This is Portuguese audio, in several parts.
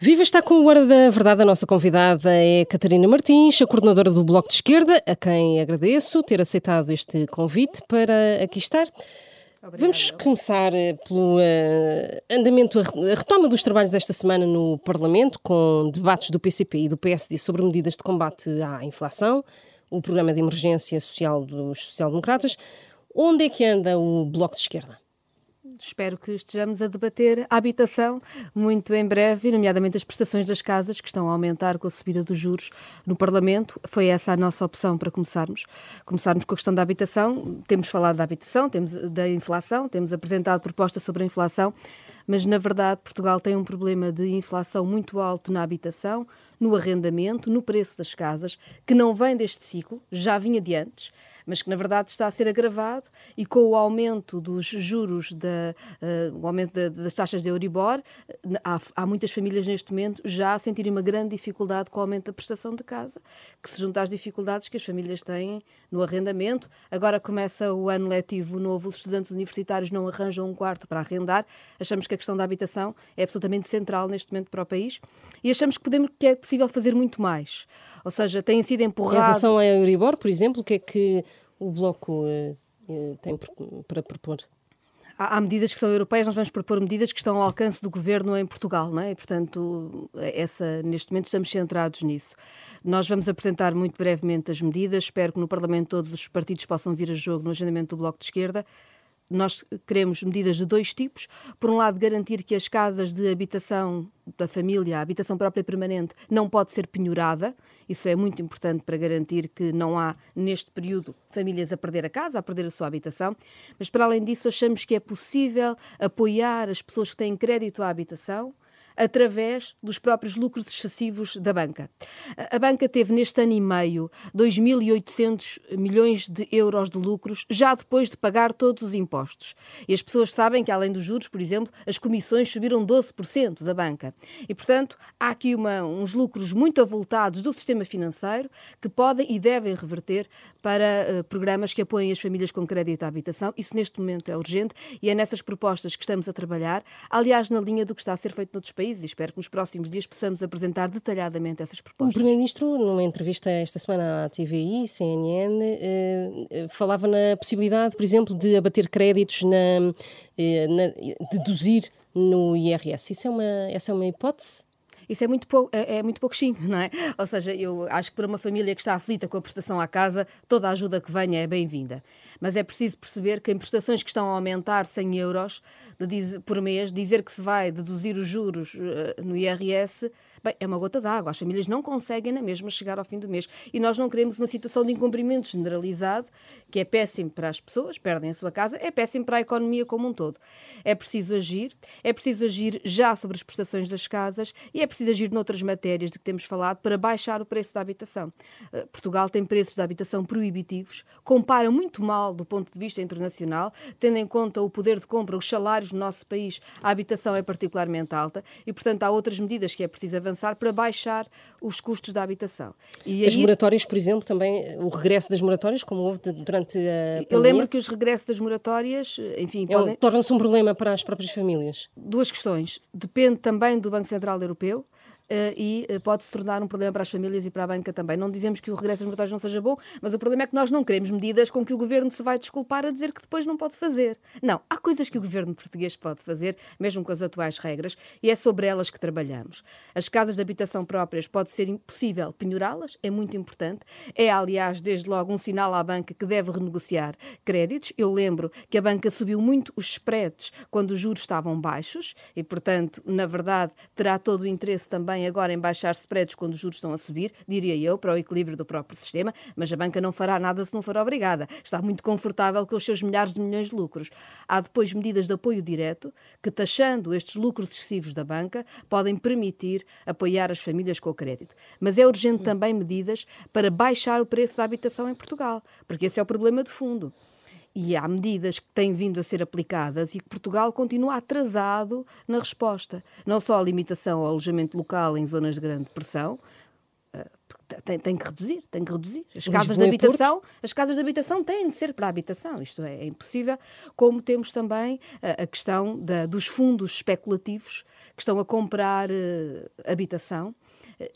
Viva está com o Hora da Verdade. A nossa convidada é Catarina Martins, a coordenadora do Bloco de Esquerda, a quem agradeço ter aceitado este convite para aqui estar. Obrigada. Vamos começar eh, pelo uh, andamento, a retoma dos trabalhos esta semana no Parlamento, com debates do PCP e do PSD sobre medidas de combate à inflação, o programa de emergência social dos social-democratas. Onde é que anda o Bloco de Esquerda? Espero que estejamos a debater a habitação muito em breve, nomeadamente as prestações das casas, que estão a aumentar com a subida dos juros no Parlamento. Foi essa a nossa opção para começarmos. Começarmos com a questão da habitação. Temos falado da habitação, temos da inflação, temos apresentado propostas sobre a inflação, mas na verdade Portugal tem um problema de inflação muito alto na habitação, no arrendamento, no preço das casas, que não vem deste ciclo, já vinha de antes mas que na verdade está a ser agravado e com o aumento dos juros, da, uh, o aumento da, das taxas de Euribor, há, há, muitas famílias neste momento já a sentirem uma grande dificuldade com o aumento da prestação de casa, que se junta às dificuldades que as famílias têm no arrendamento. Agora começa o ano letivo novo, os estudantes universitários não arranjam um quarto para arrendar. Achamos que a questão da habitação é absolutamente central neste momento para o país e achamos que, podemos, que é possível fazer muito mais. Ou seja, têm sido empurrados. Em relação à Euribor, por exemplo, o que é que o Bloco uh, tem para propor? há, medidas que são europeias, nós vamos propor medidas que estão ao alcance do governo em Portugal, não é? E, portanto, essa, neste momento estamos centrados nisso. Nós vamos apresentar muito brevemente as medidas, espero que no Parlamento todos os partidos possam vir a jogo no agendamento do Bloco de Esquerda nós queremos medidas de dois tipos. Por um lado, garantir que as casas de habitação da família, a habitação própria permanente, não pode ser penhorada. Isso é muito importante para garantir que não há, neste período, famílias a perder a casa, a perder a sua habitação. Mas, para além disso, achamos que é possível apoiar as pessoas que têm crédito à habitação através dos próprios lucros excessivos da banca. A banca teve neste ano e meio 2.800 milhões de euros de lucros, já depois de pagar todos os impostos. E as pessoas sabem que, além dos juros, por exemplo, as comissões subiram 12% da banca. E, portanto, há aqui uma, uns lucros muito avultados do sistema financeiro que podem e devem reverter para uh, programas que apoiem as famílias com crédito à habitação. Isso, neste momento, é urgente e é nessas propostas que estamos a trabalhar, aliás, na linha do que está a ser feito noutros países país e espero que nos próximos dias possamos apresentar detalhadamente essas propostas. O Primeiro-Ministro, numa entrevista esta semana à TVI, CNN, eh, eh, falava na possibilidade, por exemplo, de abater créditos, na, eh, na deduzir no IRS. Isso é uma, essa é uma hipótese? Isso é muito, é, é muito pouquinho, não é? Ou seja, eu acho que para uma família que está aflita com a prestação à casa, toda a ajuda que venha é bem-vinda. Mas é preciso perceber que em prestações que estão a aumentar 100 euros por mês, dizer que se vai deduzir os juros uh, no IRS Bem, é uma gota d'água. As famílias não conseguem na mesma chegar ao fim do mês. E nós não queremos uma situação de incumprimento generalizado, que é péssimo para as pessoas, perdem a sua casa, é péssimo para a economia como um todo. É preciso agir, é preciso agir já sobre as prestações das casas e é preciso agir noutras matérias de que temos falado para baixar o preço da habitação. Uh, Portugal tem preços de habitação proibitivos, compara muito mal do ponto de vista internacional, tendo em conta o poder de compra, os salários no nosso país, a habitação é particularmente alta e, portanto, há outras medidas que é preciso avançar avançar para baixar os custos da habitação. E As aí... moratórias, por exemplo, também, o regresso das moratórias, como houve durante a Eu lembro que os regressos das moratórias, enfim... É, podem... Torna-se um problema para as próprias famílias. Duas questões. Depende também do Banco Central Europeu, e uh, pode se tornar um problema para as famílias e para a banca também. Não dizemos que o regresso das moratórias não seja bom, mas o problema é que nós não queremos medidas com que o governo se vai desculpar a dizer que depois não pode fazer. Não, há coisas que o governo português pode fazer, mesmo com as atuais regras, e é sobre elas que trabalhamos. As casas de habitação próprias pode ser impossível penhorá-las, é muito importante. É, aliás, desde logo um sinal à banca que deve renegociar créditos. Eu lembro que a banca subiu muito os spreads quando os juros estavam baixos e, portanto, na verdade, terá todo o interesse também também agora em baixar spreads quando os juros estão a subir, diria eu, para o equilíbrio do próprio sistema, mas a banca não fará nada se não for obrigada. Está muito confortável com os seus milhares de milhões de lucros. Há depois medidas de apoio direto que, taxando estes lucros excessivos da banca, podem permitir apoiar as famílias com o crédito. Mas é urgente também medidas para baixar o preço da habitação em Portugal, porque esse é o problema de fundo e há medidas que têm vindo a ser aplicadas e que Portugal continua atrasado na resposta. Não só a limitação ao alojamento local em zonas de grande pressão, eh, tem, tem, que reduzir, tem que reduzir. As casas de habitação, as casas de habitação têm de ser para a habitação, isto é, é impossível, como temos também a, a questão da, dos fundos especulativos que estão a comprar uh, habitação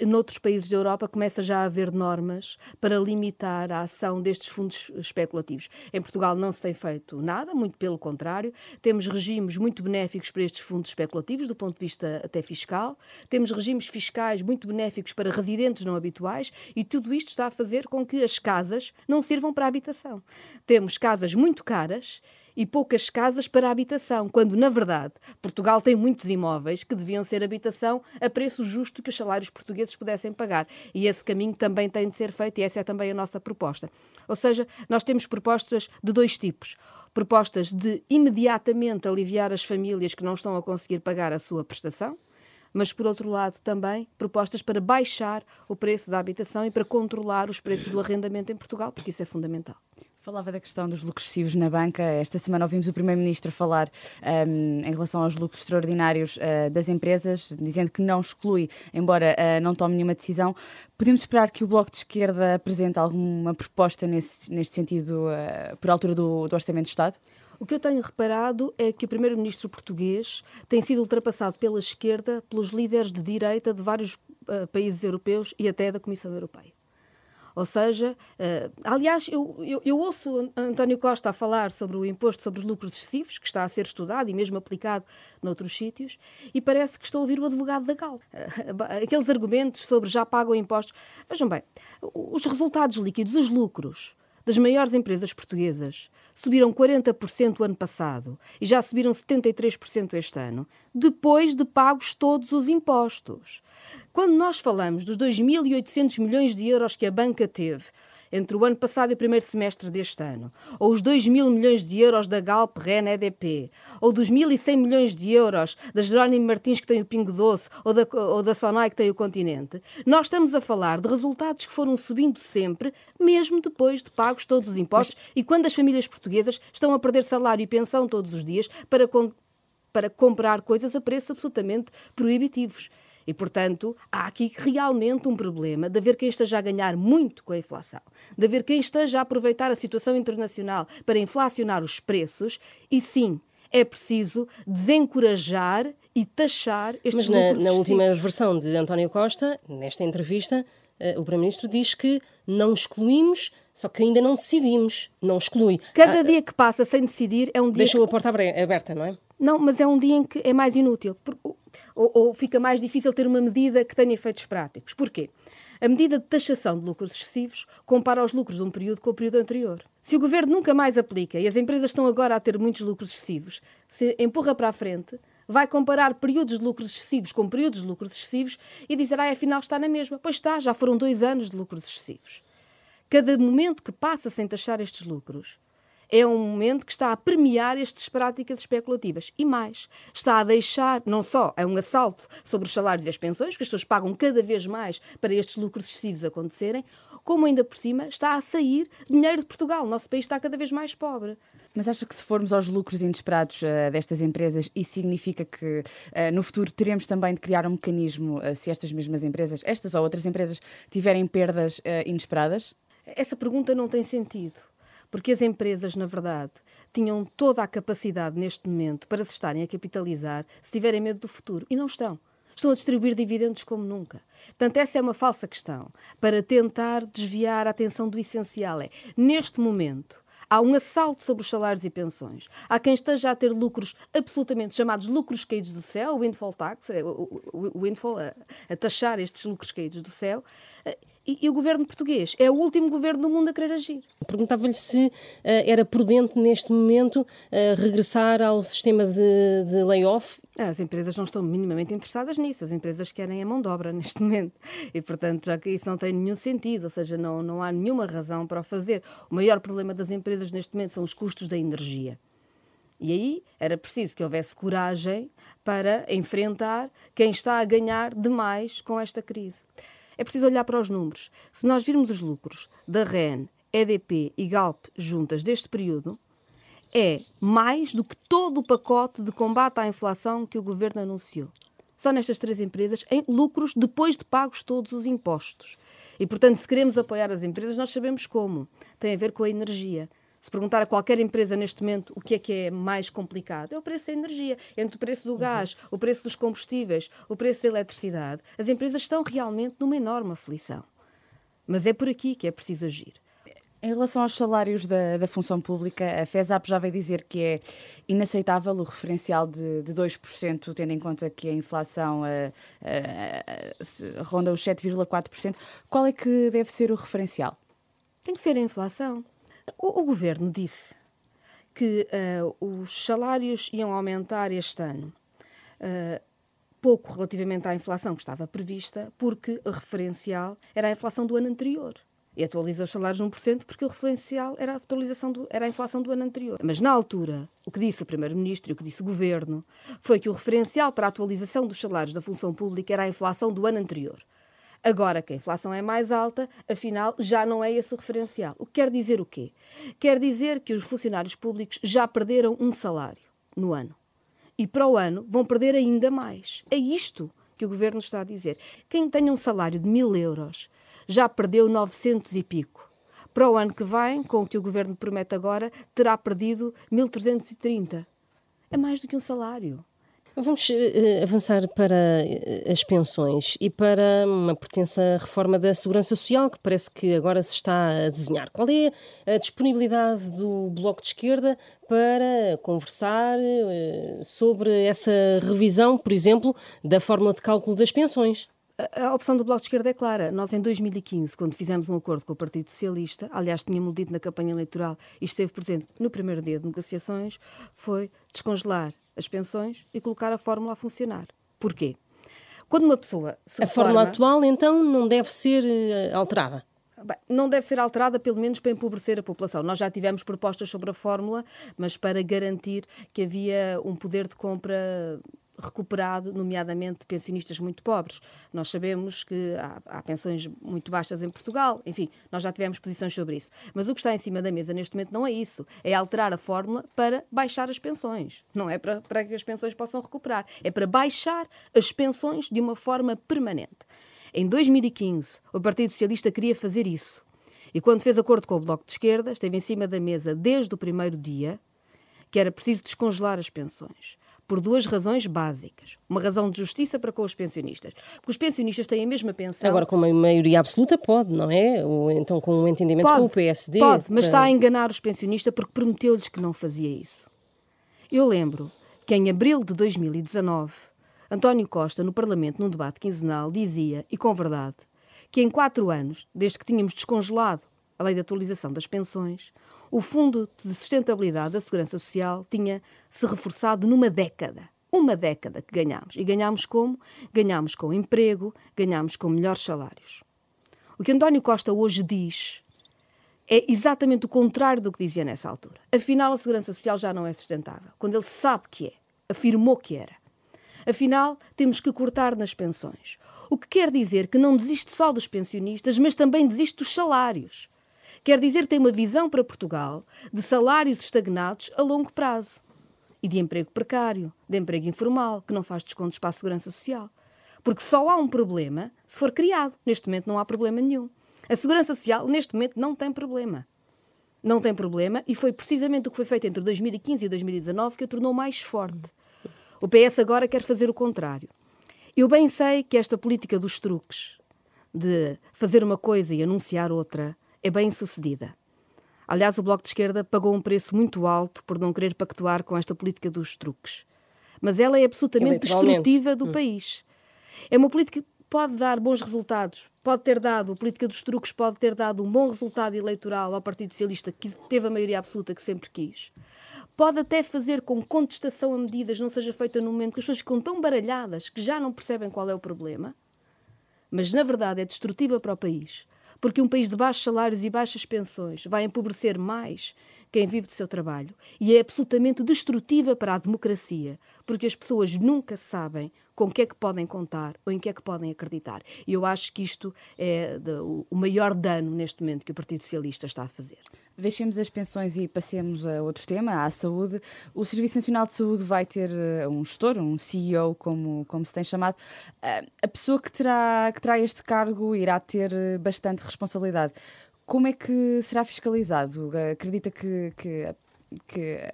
Noutros países da Europa começa já a haver normas para limitar a ação destes fundos especulativos. Em Portugal não se tem feito nada, muito pelo contrário. Temos regimes muito benéficos para estes fundos especulativos, do ponto de vista até fiscal. Temos regimes fiscais muito benéficos para residentes não habituais e tudo isto está a fazer com que as casas não sirvam para habitação. Temos casas muito caras e poucas casas para habitação, quando, na verdade, Portugal tem muitos imóveis que deviam ser habitação a preço justo que os salários portugueses pudessem pagar. E esse caminho também tem de ser feito e essa é também a nossa proposta. Ou seja, nós temos propostas de dois tipos. Propostas de imediatamente aliviar as famílias que não estão a conseguir pagar a sua prestação, mas, por outro lado, também propostas para baixar o preço da habitação e para controlar os preços do arrendamento em Portugal, porque isso é fundamental. Falava da questão dos lucros excessivos na banca. Esta semana ouvimos o Primeiro-Ministro falar um, em relação aos lucros extraordinários uh, das empresas, dizendo que não exclui, embora uh, não tome nenhuma decisão. Podemos esperar que o Bloco de Esquerda apresente alguma proposta nesse, neste sentido uh, por altura do, do Orçamento de Estado? O que eu tenho reparado é que o primeiro-ministro português tem sido ultrapassado pela esquerda pelos líderes de direita de vários uh, países europeus e até da Comissão Europeia. Ou seja, uh, aliás, eu, eu, eu, ouço António Costa a falar sobre o imposto sobre os lucros excessivos, que está a ser estudado e mesmo aplicado noutros sítios, e parece que estou a ouvir o advogado da Gal. Uh, aqueles argumentos sobre já pagam impostos. Vejam bem, os resultados líquidos, os lucros das maiores empresas portuguesas subiram 40% o ano passado e já subiram 73% este ano, depois de pagos todos os impostos. Quando nós falamos dos 2.800 milhões de euros que a banca teve entre o ano passado e o primeiro semestre deste ano, ou os 2 mil milhões de euros da Galp, REN, EDP, ou dos 1.100 milhões de euros da Jerónimo Martins que tem o Pingo Doce, ou da, ou da Sonai que tem o Continente, nós estamos a falar de resultados que foram subindo sempre, mesmo depois de pagos todos os impostos, Mas... e quando as famílias portuguesas estão a perder salário e pensão todos os dias para, para comprar coisas a preços absolutamente proibitivos. E, portanto, há aqui realmente um problema de haver quem esteja a ganhar muito com a inflação, de haver quem esteja a aproveitar a situação internacional para inflacionar os preços, e sim, é preciso desencorajar e taxar estes Mas na, na última versão de António Costa, nesta entrevista, uh, o Primeiro-Ministro diz que não excluímos, só que ainda não decidimos. Não exclui. Cada ah, dia que passa sem decidir é um dia. Deixou que... a porta aberta, não é? Não, mas é um dia em que é mais inútil. Ou, ou fica mais difícil ter uma medida que tenha efeitos práticos. Porquê? A medida de taxação de lucros excessivos compara os lucros de um período com o período anterior. Se o governo nunca mais aplica e as empresas estão agora a ter muitos lucros excessivos, se empurra para a frente, vai comparar períodos de lucros excessivos com períodos de lucros excessivos e dizer, ah, afinal está na mesma. Pois está, já foram dois anos de lucros excessivos. Cada momento que passa sem taxar estes lucros é um momento que está a premiar estas práticas especulativas. E mais, está a deixar, não só é um assalto sobre os salários e as pensões, que as pessoas pagam cada vez mais para estes lucros excessivos acontecerem, como ainda por cima está a sair dinheiro de Portugal. O nosso país está cada vez mais pobre. Mas acha que se formos aos lucros inesperados uh, destas empresas, isso significa que uh, no futuro teremos também de criar um mecanismo uh, se estas mesmas empresas, estas ou outras empresas, tiverem perdas inesperadas? Essa pergunta não tem sentido porque as empresas, na verdade, tinham toda a capacidade neste momento para se estarem a capitalizar se tiverem medo do futuro. E não estão. Estão a distribuir dividendos como nunca. Portanto, essa é uma falsa questão para tentar desviar a atenção do essencial. É, neste momento, há um assalto sobre os salários e pensões. Há quem esteja a ter lucros absolutamente chamados lucros caídos do céu, o windfall tax, é, o windfall, a, a taxar estes lucros caídos do céu e, e, o governo português é o último governo do mundo a querer agir. Perguntava-lhe se uh, era prudente neste momento uh, regressar ao sistema de, de layoff. As empresas não estão minimamente interessadas nisso, as empresas querem a mão de obra neste momento e, portanto, já que isso não tem nenhum sentido, ou seja, não, não há nenhuma razão para o fazer. O maior problema das empresas neste momento são os custos da energia. E aí era preciso que houvesse coragem para enfrentar quem está a ganhar demais com esta crise. É preciso olhar para os números. Se nós virmos os lucros da REN, EDP e Galp juntas deste período, é mais do que todo o pacote de combate à inflação que o governo anunciou. Só nestas três empresas, em lucros depois de pagos todos os impostos. E, portanto, se queremos apoiar as empresas, nós sabemos como. Tem a ver com a energia. Se perguntar a qualquer empresa neste momento o que é que é mais complicado, é o preço da energia. Entre o preço do gás, o preço dos combustíveis, o preço da eletricidade, as empresas estão realmente numa enorme aflição. Mas é por aqui que é preciso agir. Em relação aos salários da, da função pública, a FESAP já veio dizer que é inaceitável o referencial de, de 2%, tendo em conta que a inflação uh, uh, ronda os 7,4%. Qual é que deve ser o referencial? Tem que ser a inflação. O, o governo disse que uh, os salários iam aumentar este ano. pouco relativamente à inflação que estava prevista, porque o referencial era a inflação do ano anterior e atualiza os salários 1% porque o referencial era a, atualização do, era a inflação do ano anterior. Mas na altura, o que disse o Primeiro-Ministro e o que disse o Governo foi que o referencial para a atualização dos salários da função pública era a inflação do ano anterior. Agora que a inflação é mais alta, afinal, já não é esse o referencial. O que quer dizer o quê? Quer dizer que os funcionários públicos já perderam um salário no ano. E para o ano vão perder ainda mais. É isto que o Governo está a dizer. Quem tem um salário de mil euros já perdeu 900 e pico. Para o ano que vem, com o que o governo promete agora, terá perdido 1.330. É mais do que um salário. Vamos uh, avançar para eh, as pensões e para uma pertença reforma da Segurança Social, que parece que agora se está a desenhar. Qual é a disponibilidade do Bloco de Esquerda para conversar uh, sobre essa revisão, por exemplo, da fórmula de cálculo das pensões? A opção do Bloco de Esquerda é clara. Nós, em 2015, quando fizemos um acordo com o Partido Socialista, aliás, tínhamos dito na campanha eleitoral e esteve presente no primeiro dia de negociações, foi descongelar as pensões e colocar a fórmula a funcionar. Porquê? Quando uma pessoa se A reforma, fórmula atual, então, não deve ser uh, alterada? Bem, não deve ser alterada, pelo menos para empobrecer a população. Nós já tivemos propostas sobre a fórmula, mas para garantir que havia um poder de compra recuperado, nomeadamente de pensionistas muito pobres. Nós sabemos que há, há, pensões muito baixas em Portugal, enfim, nós já tivemos posições sobre isso. Mas o que está em cima da mesa neste momento não é isso, é alterar a fórmula para baixar as pensões. Não é para, para que as pensões possam recuperar, é para baixar as pensões de uma forma permanente. Em 2015, o Partido Socialista queria fazer isso. E quando fez acordo com o Bloco de Esquerda, esteve em cima da mesa desde o primeiro dia que era preciso descongelar as pensões por duas razões básicas. Uma razão de justiça para com os pensionistas. Porque os pensionistas têm a mesma pensão. Agora, com uma maioria absoluta, pode, não é? Ou então com um entendimento pode, com o PSD. Pode, mas está a enganar os pensionistas porque prometeu-lhes que não fazia isso. Eu lembro que em abril de 2019, António Costa, no Parlamento, num debate quinzenal, dizia, e com verdade, que em quatro anos, desde que tínhamos descongelado a lei de atualização das pensões, o Fundo de Sustentabilidade da Segurança Social tinha se reforçado numa década. Uma década que ganhámos. E ganhámos como? Ganhámos com emprego, ganhámos com melhores salários. O que António Costa hoje diz é exatamente o contrário do que dizia nessa altura. Afinal, a Segurança Social já não é sustentável. Quando ele sabe que é, afirmou que era. Afinal, temos que cortar nas pensões. O que quer dizer que não desiste só dos pensionistas, mas também desiste dos salários. Quer dizer, tem uma visão para Portugal de salários estagnados a longo prazo e de emprego precário, de emprego informal, que não faz descontos para a segurança social. Porque só há um problema se for criado. Neste momento não há problema nenhum. A segurança social, neste momento, não tem problema. Não tem problema e foi precisamente o que foi feito entre 2015 e 2019 que a tornou mais forte. O PS agora quer fazer o contrário. Eu bem sei que esta política dos truques, de fazer uma coisa e anunciar outra, é bem sucedida. Aliás, o Bloco de Esquerda pagou um preço muito alto por não querer pactuar com esta política dos truques. Mas ela é absolutamente destrutiva do hum. país. É uma política que pode dar bons resultados, pode ter dado, a política dos truques pode ter dado um bom resultado eleitoral ao Partido Socialista, que teve a maioria absoluta que sempre quis. Pode até fazer com que contestação a medidas não seja feita no momento que as pessoas ficam tão baralhadas que já não percebem qual é o problema. Mas, na verdade, é destrutiva para o país porque um país de baixos salários e baixas pensões vai empobrecer mais quem vive do seu trabalho e é absolutamente destrutiva para a democracia, porque as pessoas nunca sabem com que é que podem contar ou em que é que podem acreditar. E eu acho que isto é o maior dano neste momento que o Partido Socialista está a fazer. Deixemos as pensões e passemos a outro tema, à saúde. O Serviço Nacional de Saúde vai ter uh, um gestor, um CEO, como, como se tem chamado. Uh, a pessoa que terá, que terá este cargo irá ter uh, bastante responsabilidade. Como é que será fiscalizado? Acredita que, que, que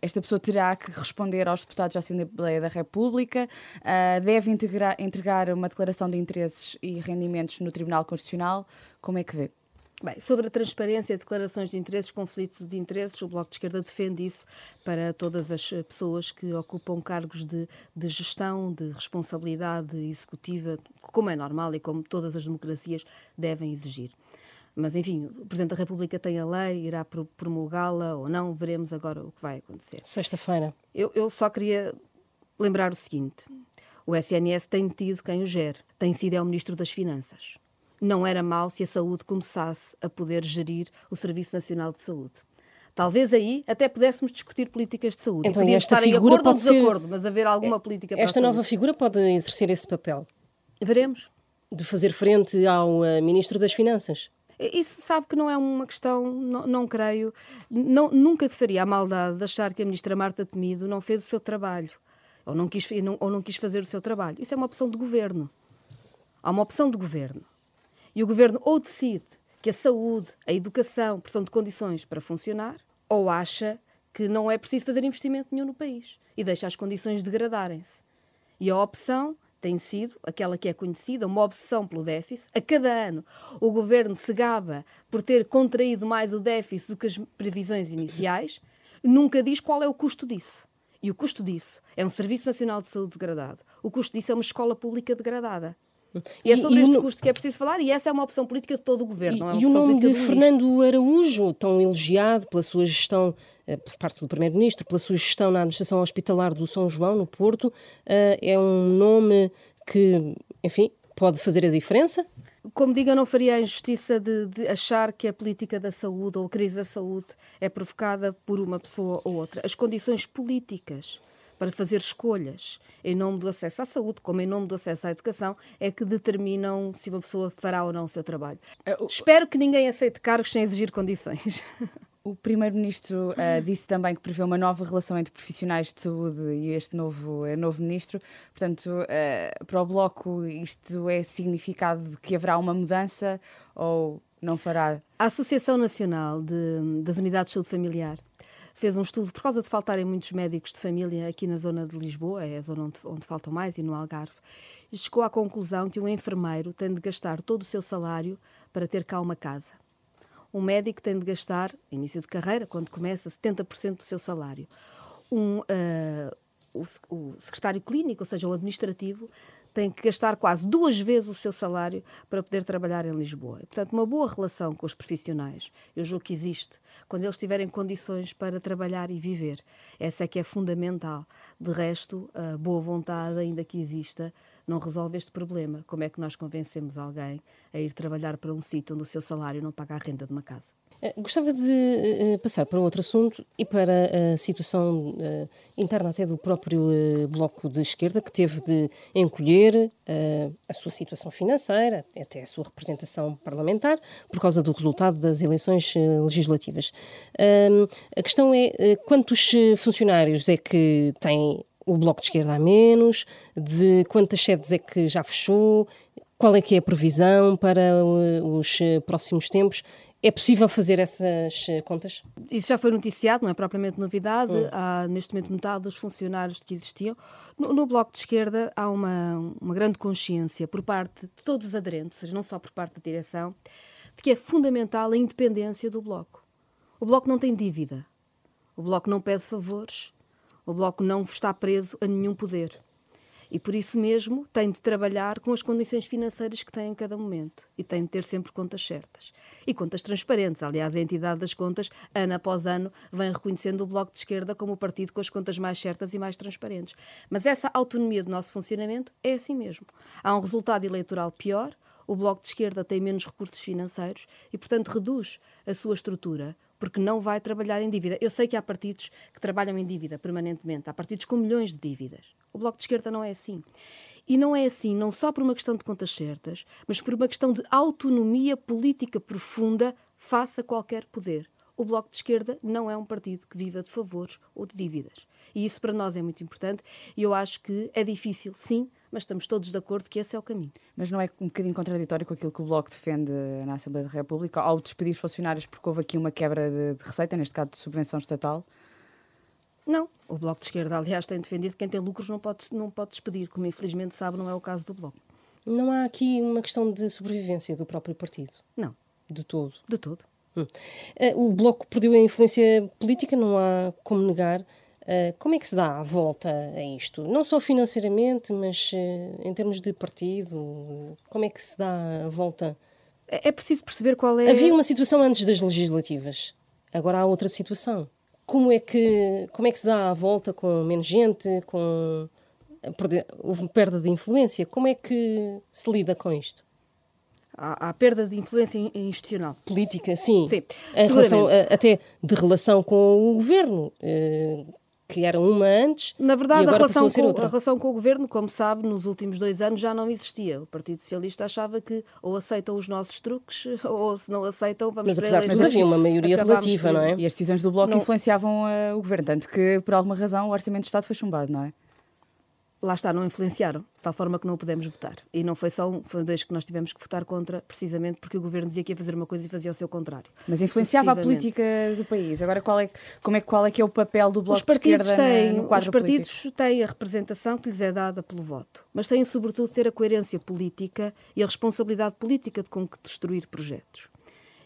esta pessoa terá que responder aos deputados da Assembleia da República, deve integrar, entregar uma declaração de interesses e rendimentos no Tribunal Constitucional. Como é que vê? Bem, sobre a transparência, declarações de interesses, conflitos de interesses, o Bloco de Esquerda defende isso para todas as pessoas que ocupam cargos de, de gestão, de responsabilidade executiva, como é normal e como todas as democracias devem exigir. Mas, enfim, o Presidente da República tem a lei, irá promulgá-la ou não, veremos agora o que vai acontecer. Sexta-feira. Eu, eu só queria lembrar o seguinte: o SNS tem tido quem o gere, tem sido é o Ministro das Finanças não era mal se a saúde começasse a poder gerir o Serviço Nacional de Saúde. Talvez aí até pudéssemos discutir políticas de saúde. Então, Podíamos estar em acordo ou desacordo, ser... mas haver alguma política para Esta nova figura pode exercer esse papel? Veremos. De fazer frente ao uh, Ministro das Finanças? Isso sabe que não é uma questão, não, não creio. Não, nunca te faria a maldade de achar que a Ministra Marta Temido não fez o seu trabalho. Ou não, quis, ou não quis fazer o seu trabalho. Isso é uma opção de governo. Há uma opção de governo. E o governo ou decide que a saúde, a educação precisam de condições para funcionar, ou acha que não é preciso fazer investimento nenhum no país e deixa as condições degradarem-se. E a opção tem sido aquela que é conhecida, uma obsessão pelo déficit. A cada ano o governo se gaba por ter contraído mais o déficit do que as previsões iniciais, nunca diz qual é o custo disso. E o custo disso é um Serviço Nacional de Saúde degradado. O custo disso é uma escola pública degradada. E é sobre e este no... custo que é preciso falar, e essa é uma opção política de todo o governo, e, não é E o nome de Fernando Araújo, tão elogiado pela sua gestão eh, por parte do Primeiro-Ministro, pela sua gestão na administração hospitalar do São João, no Porto, eh, é um nome que, enfim, pode fazer a diferença? Como digo, eu não faria a injustiça de, de, achar que a política da saúde ou a crise da saúde é provocada por uma pessoa ou outra. As condições políticas para fazer escolhas em nome do acesso à saúde, como em nome do acesso à educação, é que determinam se uma pessoa fará ou não o seu trabalho. Uh, Espero que ninguém aceite cargos sem exigir condições. O Primeiro-Ministro uh, disse também que prevê uma nova relação entre profissionais de saúde e este novo, uh, novo Ministro. Portanto, uh, para o Bloco, isto é significado de que haverá uma mudança ou não fará? A Associação Nacional de, das Unidades de Saúde Familiar fez um estudo por causa de faltarem muitos médicos de família aqui na zona de Lisboa, é a zona onde, onde faltam mais, e no Algarve, e chegou à conclusão que um enfermeiro tem de gastar todo o seu salário para ter cá uma casa. Um médico tem de gastar, início de carreira, quando começa, 70% do seu salário. Um, uh, o, o secretário clínico, ou seja, o administrativo, tem que gastar quase duas vezes o seu salário para poder trabalhar em Lisboa. E, portanto, uma boa relação com os profissionais, eu julgo que existe, quando eles tiverem condições para trabalhar e viver. Essa é que é fundamental. De resto, a boa vontade, ainda que exista, não resolve este problema. Como é que nós convencemos alguém a ir trabalhar para um sítio onde o seu salário não paga a renda de uma casa? Eh, gostava de uh, passar para outro assunto e para a situação interna até do próprio Bloco de Esquerda, que teve de encolher a sua situação financeira, até a sua representação parlamentar, por causa do resultado das eleições legislativas. a questão é quantos funcionários é que tem o Bloco de Esquerda a menos, de quantas sedes é que já fechou, qual é que é a previsão para os próximos tempos é possível fazer essas eh, contas? Isso já foi noticiado, não é propriamente novidade. Hum. Há, neste momento, metade dos funcionários que existiam. No, no, Bloco de Esquerda há uma, uma grande consciência por parte de todos os aderentes, não só por parte da direção, de que é fundamental a independência do Bloco. O Bloco não tem dívida. O Bloco não pede favores. O Bloco não está preso a nenhum poder. E por isso mesmo tem de trabalhar com as condições financeiras que tem em cada momento e tem de ter sempre contas certas. E contas transparentes. Aliás, a entidade das contas, ano após ano, vem reconhecendo o Bloco de Esquerda como o partido com as contas mais certas e mais transparentes. Mas essa autonomia do nosso funcionamento é assim mesmo. Há um resultado eleitoral pior, o Bloco de Esquerda tem menos recursos financeiros e, portanto, reduz a sua estrutura porque não vai trabalhar em dívida. Eu sei que há partidos que trabalham em dívida permanentemente, há partidos com milhões de dívidas. O Bloco de Esquerda não é assim. E não é assim não só por uma questão de contas certas, mas por uma questão de autonomia política profunda face a qualquer poder. O Bloco de Esquerda não é um partido que viva de favores ou de dívidas. E isso para nós é muito importante e eu acho que é difícil, sim, mas estamos todos de acordo que esse é o caminho. Mas não é um bocadinho contraditório com aquilo que o Bloco defende na Assembleia da República ao despedir funcionários porque houve aqui uma quebra de, de receita, neste caso de subvenção estatal? Não. O Bloco de Esquerda, aliás, tem defendido que quem tem lucros não pode, não pode despedir, como infelizmente sabe, não é o caso do Bloco. Não há aqui uma questão de sobrevivência do próprio partido? Não. De todo? De todo. Hum. Eh, o Bloco perdeu a influência política, não há como negar. Uh, como é que se dá a volta a isto? Não só financeiramente, mas uh, em termos de partido, como é que se dá a volta? É, é preciso perceber qual é. Havia uma situação antes das legislativas, agora há outra situação. Como é que, como é que se dá a volta com menos gente, com houve perda de influência? Como é que se lida com isto? Há, há perda de influência institucional. Política, sim. Sim, relação, até de relação com o governo. Que era uma antes. Na verdade, a relação, a, com, a relação com o governo, como sabe, nos últimos dois anos já não existia. O Partido Socialista achava que ou aceitam os nossos truques, ou se não aceitam, vamos mas, apesar de havia uma maioria relativa, por... não é? E as decisões do Bloco não... influenciavam uh, o governo, tanto que, por alguma razão, o Orçamento de Estado foi chumbado, não é? Lá está, não influenciaram, de tal forma que não o pudemos votar. E não foi só um, foi dois que nós tivemos que votar contra, precisamente porque o governo dizia que ia fazer uma coisa e fazia o seu contrário. Mas influenciava a política do país. Agora, qual é, como é, qual é que é o papel do Bloco os partidos de Esquerda têm, no quadro Os partidos político? têm a representação que lhes é dada pelo voto, mas têm, sobretudo, ter a coerência política e a responsabilidade política de construir projetos.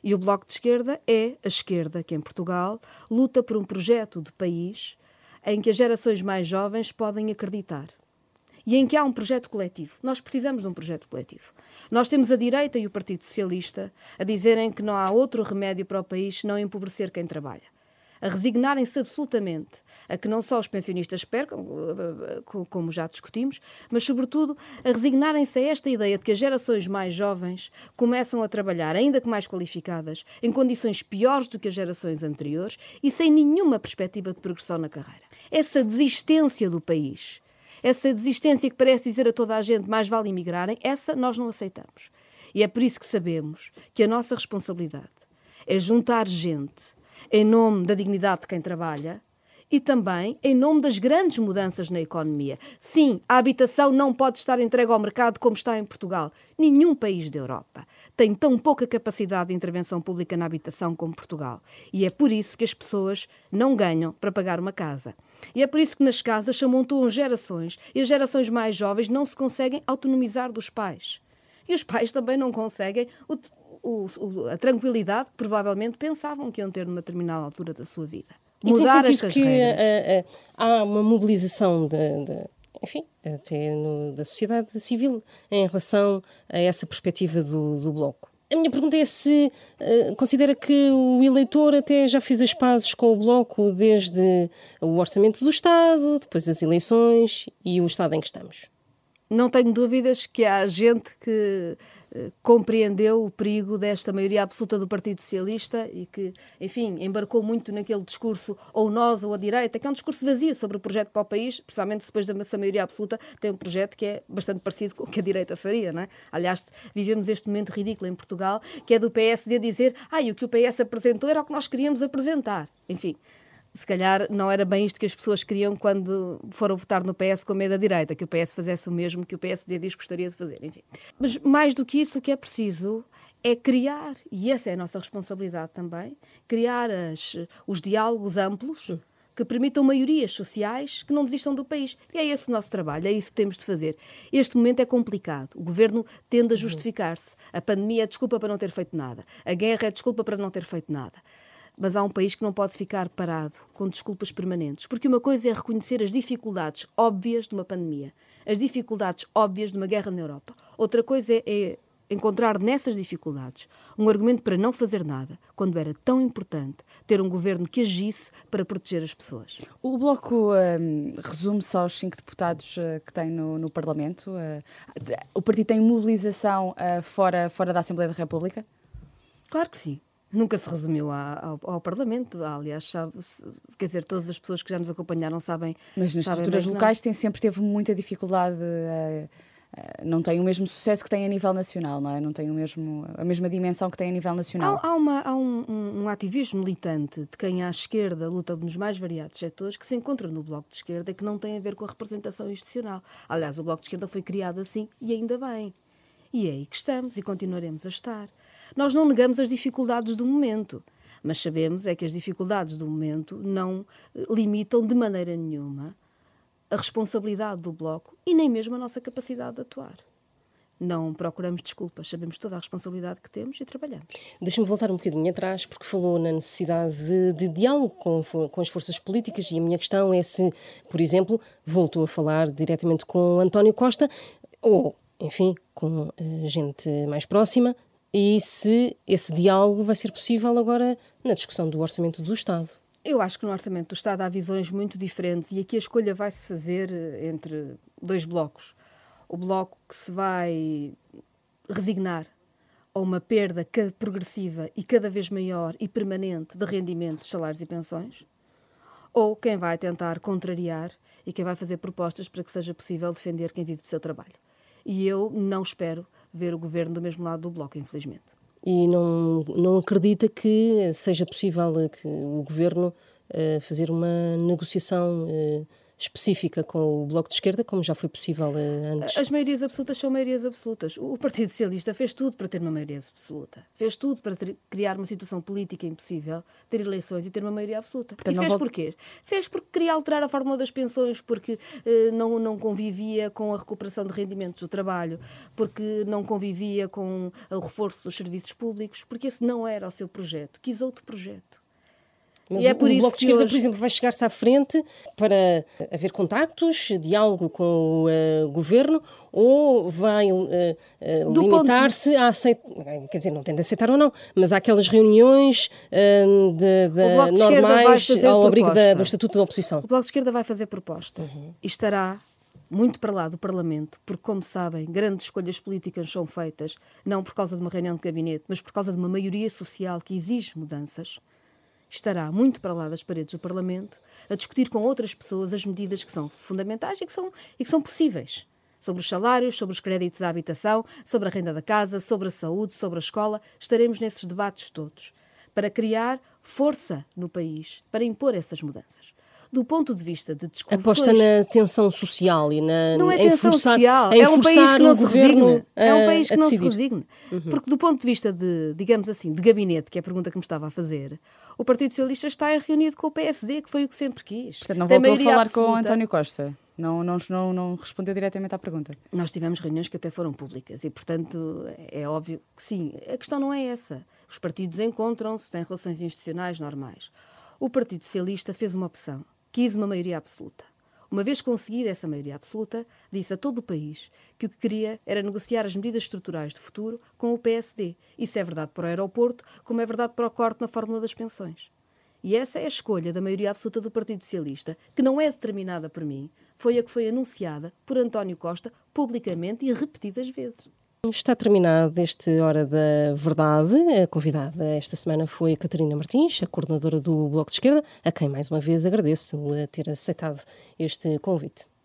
E o Bloco de Esquerda é a esquerda que, em Portugal, luta por um projeto de país em que as gerações mais jovens podem acreditar e em que há um projeto coletivo. Nós precisamos de um projeto coletivo. Nós temos a direita e o Partido Socialista a dizerem que não há outro remédio para o país senão empobrecer quem trabalha. A resignarem-se absolutamente a que não só os pensionistas percam, como já discutimos, mas, sobretudo, a resignarem-se a esta ideia de que as gerações mais jovens começam a trabalhar, ainda que mais qualificadas, em condições piores do que as gerações anteriores e sem nenhuma perspectiva de progressão na carreira. Essa desistência do país essa desistência que parece dizer a toda a gente mais vale imigrarem, essa nós não aceitamos. E é por isso que sabemos que a nossa responsabilidade é juntar gente em nome da dignidade de quem trabalha e também em nome das grandes mudanças na economia. Sim, a habitação não pode estar entregue ao mercado como está em Portugal. Nenhum país da Europa tem tão pouca capacidade de intervenção pública na habitação como Portugal. E é por isso que as pessoas não ganham para pagar uma casa. E é por isso que nas casas se amontoam gerações e as gerações mais jovens não se conseguem autonomizar dos pais. E os pais também não conseguem o, o, a tranquilidade que provavelmente pensavam que iam ter numa determinada altura da sua vida. Mudar e tem que a, a, há uma mobilização de, de enfim, até no, da sociedade civil em relação a essa perspectiva do, do Bloco. A minha pergunta é se uh, considera que o eleitor até já fez as pazes com o Bloco desde o orçamento do Estado, depois as eleições e o Estado em que estamos. Não tenho dúvidas que há gente que compreendeu o perigo desta maioria absoluta do Partido Socialista e que, enfim, embarcou muito naquele discurso ou nós ou a direita, que é um discurso vazio sobre o projeto para o país, precisamente depois dessa maioria absoluta, tem um projeto que é bastante parecido com o que a direita faria, não é? Aliás, vivemos este momento ridículo em Portugal, que é do PSD dizer, ah, e o que o PS apresentou era o que nós queríamos apresentar. Enfim, se calhar não era bem isto que as pessoas queriam quando foram votar no PS com medo da direita, que o PS fizesse o mesmo que o PSD diz que gostaria de fazer, enfim. Mas mais do que isso, o que é preciso é criar, e essa é a nossa responsabilidade também, criar as, os diálogos amplos que permitam maiorias sociais que não desistam do país. E é esse o nosso trabalho, é isso que temos de fazer. Este momento é complicado. O governo tende a justificar-se. A pandemia é desculpa para não ter feito nada. A guerra é desculpa para não ter feito nada. Mas há um país que não pode ficar parado, com desculpas permanentes. Porque uma coisa é reconhecer as dificuldades óbvias de uma pandemia, as dificuldades óbvias de uma guerra na Europa. Outra coisa é, é encontrar nessas dificuldades um argumento para não fazer nada, quando era tão importante ter um governo que agisse para proteger as pessoas. O Bloco um, resume-se aos cinco deputados uh, que tem no, no Parlamento. Uh, o partido tem mobilização uh, fora, fora da Assembleia da República? Claro que sim. Nunca se resumiu ao, ao, Parlamento, aliás, sabe, quer dizer, todas as pessoas que já nos acompanharam sabem. Mas nas estruturas locais tem sempre teve muita dificuldade eh, não tem o mesmo sucesso que tem a nível nacional, não é? Não tem o mesmo, a mesma dimensão que tem a nível nacional. Há, há, uma, há um, um, um, ativismo militante de quem à esquerda luta nos mais variados setores que se encontra no Bloco de Esquerda e que não tem a ver com a representação institucional. Aliás, o Bloco de Esquerda foi criado assim e ainda bem. E é aí que estamos e continuaremos a estar. Nós não negamos as dificuldades do momento, mas sabemos é que as dificuldades do momento não eh, limitam de maneira nenhuma a responsabilidade do Bloco e nem mesmo a nossa capacidade de atuar. Não procuramos desculpas, sabemos toda a responsabilidade que temos e trabalhamos. Deixa-me voltar um bocadinho atrás, porque falou na necessidade de, de diálogo com, com as forças políticas e a minha questão é se, por exemplo, voltou a falar diretamente com António Costa ou, enfim, com uh, gente mais próxima e se esse diálogo vai ser possível agora na discussão do orçamento do Estado. Eu acho que no Orçamento do Estado há visões muito diferentes e aqui a escolha vai se fazer eh, entre dois blocos. O bloco que se vai resignar a uma perda progressiva e cada vez maior e permanente de rendimentos, salários e pensões, ou quem vai tentar contrariar e quem vai fazer propostas para que seja possível defender quem vive do seu trabalho. E eu não espero ver o governo do mesmo lado do bloco, infelizmente. E não, não acredita que seja possível que o governo uh, fazer uma negociação uh, específica com o Bloco de Esquerda, como já foi possível uh, antes? As maiorias absolutas são maiorias absolutas. O Partido Socialista fez tudo para ter uma maioria absoluta. Fez tudo para ter, criar uma situação política impossível, ter eleições e ter uma maioria absoluta. Portanto, e fez vou... porquê? Fez porque queria alterar a fórmula das pensões, porque uh, não, não convivia com a recuperação de rendimentos do trabalho, porque não convivia com o reforço dos serviços públicos, porque esse não era o seu projeto. Quis outro projeto. Mas e é por o, isso Bloco de Esquerda, hoje... por exemplo, vai chegar-se à frente para haver contactos, diálogo com o uh, governo, ou vai uh, uh, limitar-se de... a aceitar, quer dizer, não tem de aceitar ou não, mas há aquelas reuniões de, de de normais ao abrigo da, do Estatuto da Oposição. O Bloco de Esquerda vai fazer proposta uhum. e estará muito para lá do Parlamento, porque, como sabem, grandes escolhas políticas são feitas não por causa de uma reunião de gabinete, mas por causa de uma maioria social que exige mudanças estará muito para lá das paredes do Parlamento a discutir com outras pessoas as medidas que são fundamentais e que são, e que são possíveis. Sobre os salários, sobre os créditos à habitação, sobre a renda da casa, sobre a saúde, sobre a escola. Estaremos nesses debates todos para criar força no país, para impor essas mudanças do ponto de vista de discussões... Aposta na tensão social e na... Não é tensão forçar, social, é um país que não se resigna. É um país que não se resigna. Uhum. Porque do ponto de vista de, digamos assim, de gabinete, que é a pergunta que me estava a fazer, o Partido Socialista está reunido com o PSD, que foi o que sempre quis. Portanto, não voltou a falar absoluta. com António Costa? Não, não, não, não respondeu diretamente à pergunta. Nós tivemos reuniões que até foram públicas e, portanto, é óbvio que sim. A questão não é essa. Os partidos encontram-se, têm relações institucionais normais. O Partido Socialista fez uma opção quis uma maioria absoluta. Uma vez conseguida essa maioria absoluta, disse a todo o país que o que queria era negociar as medidas estruturais de futuro com o PSD. Isso é verdade para o aeroporto, como é verdade para o corte na fórmula das pensões. E essa é a escolha da maioria absoluta do Partido Socialista, que não é determinada por mim, foi a que foi anunciada por António Costa publicamente e repetidas vezes. Está terminado este Hora da Verdade. A convidada esta semana foi Catarina Martins, a coordenadora do Bloco de Esquerda, a quem mais uma vez agradeço a ter aceitado este convite.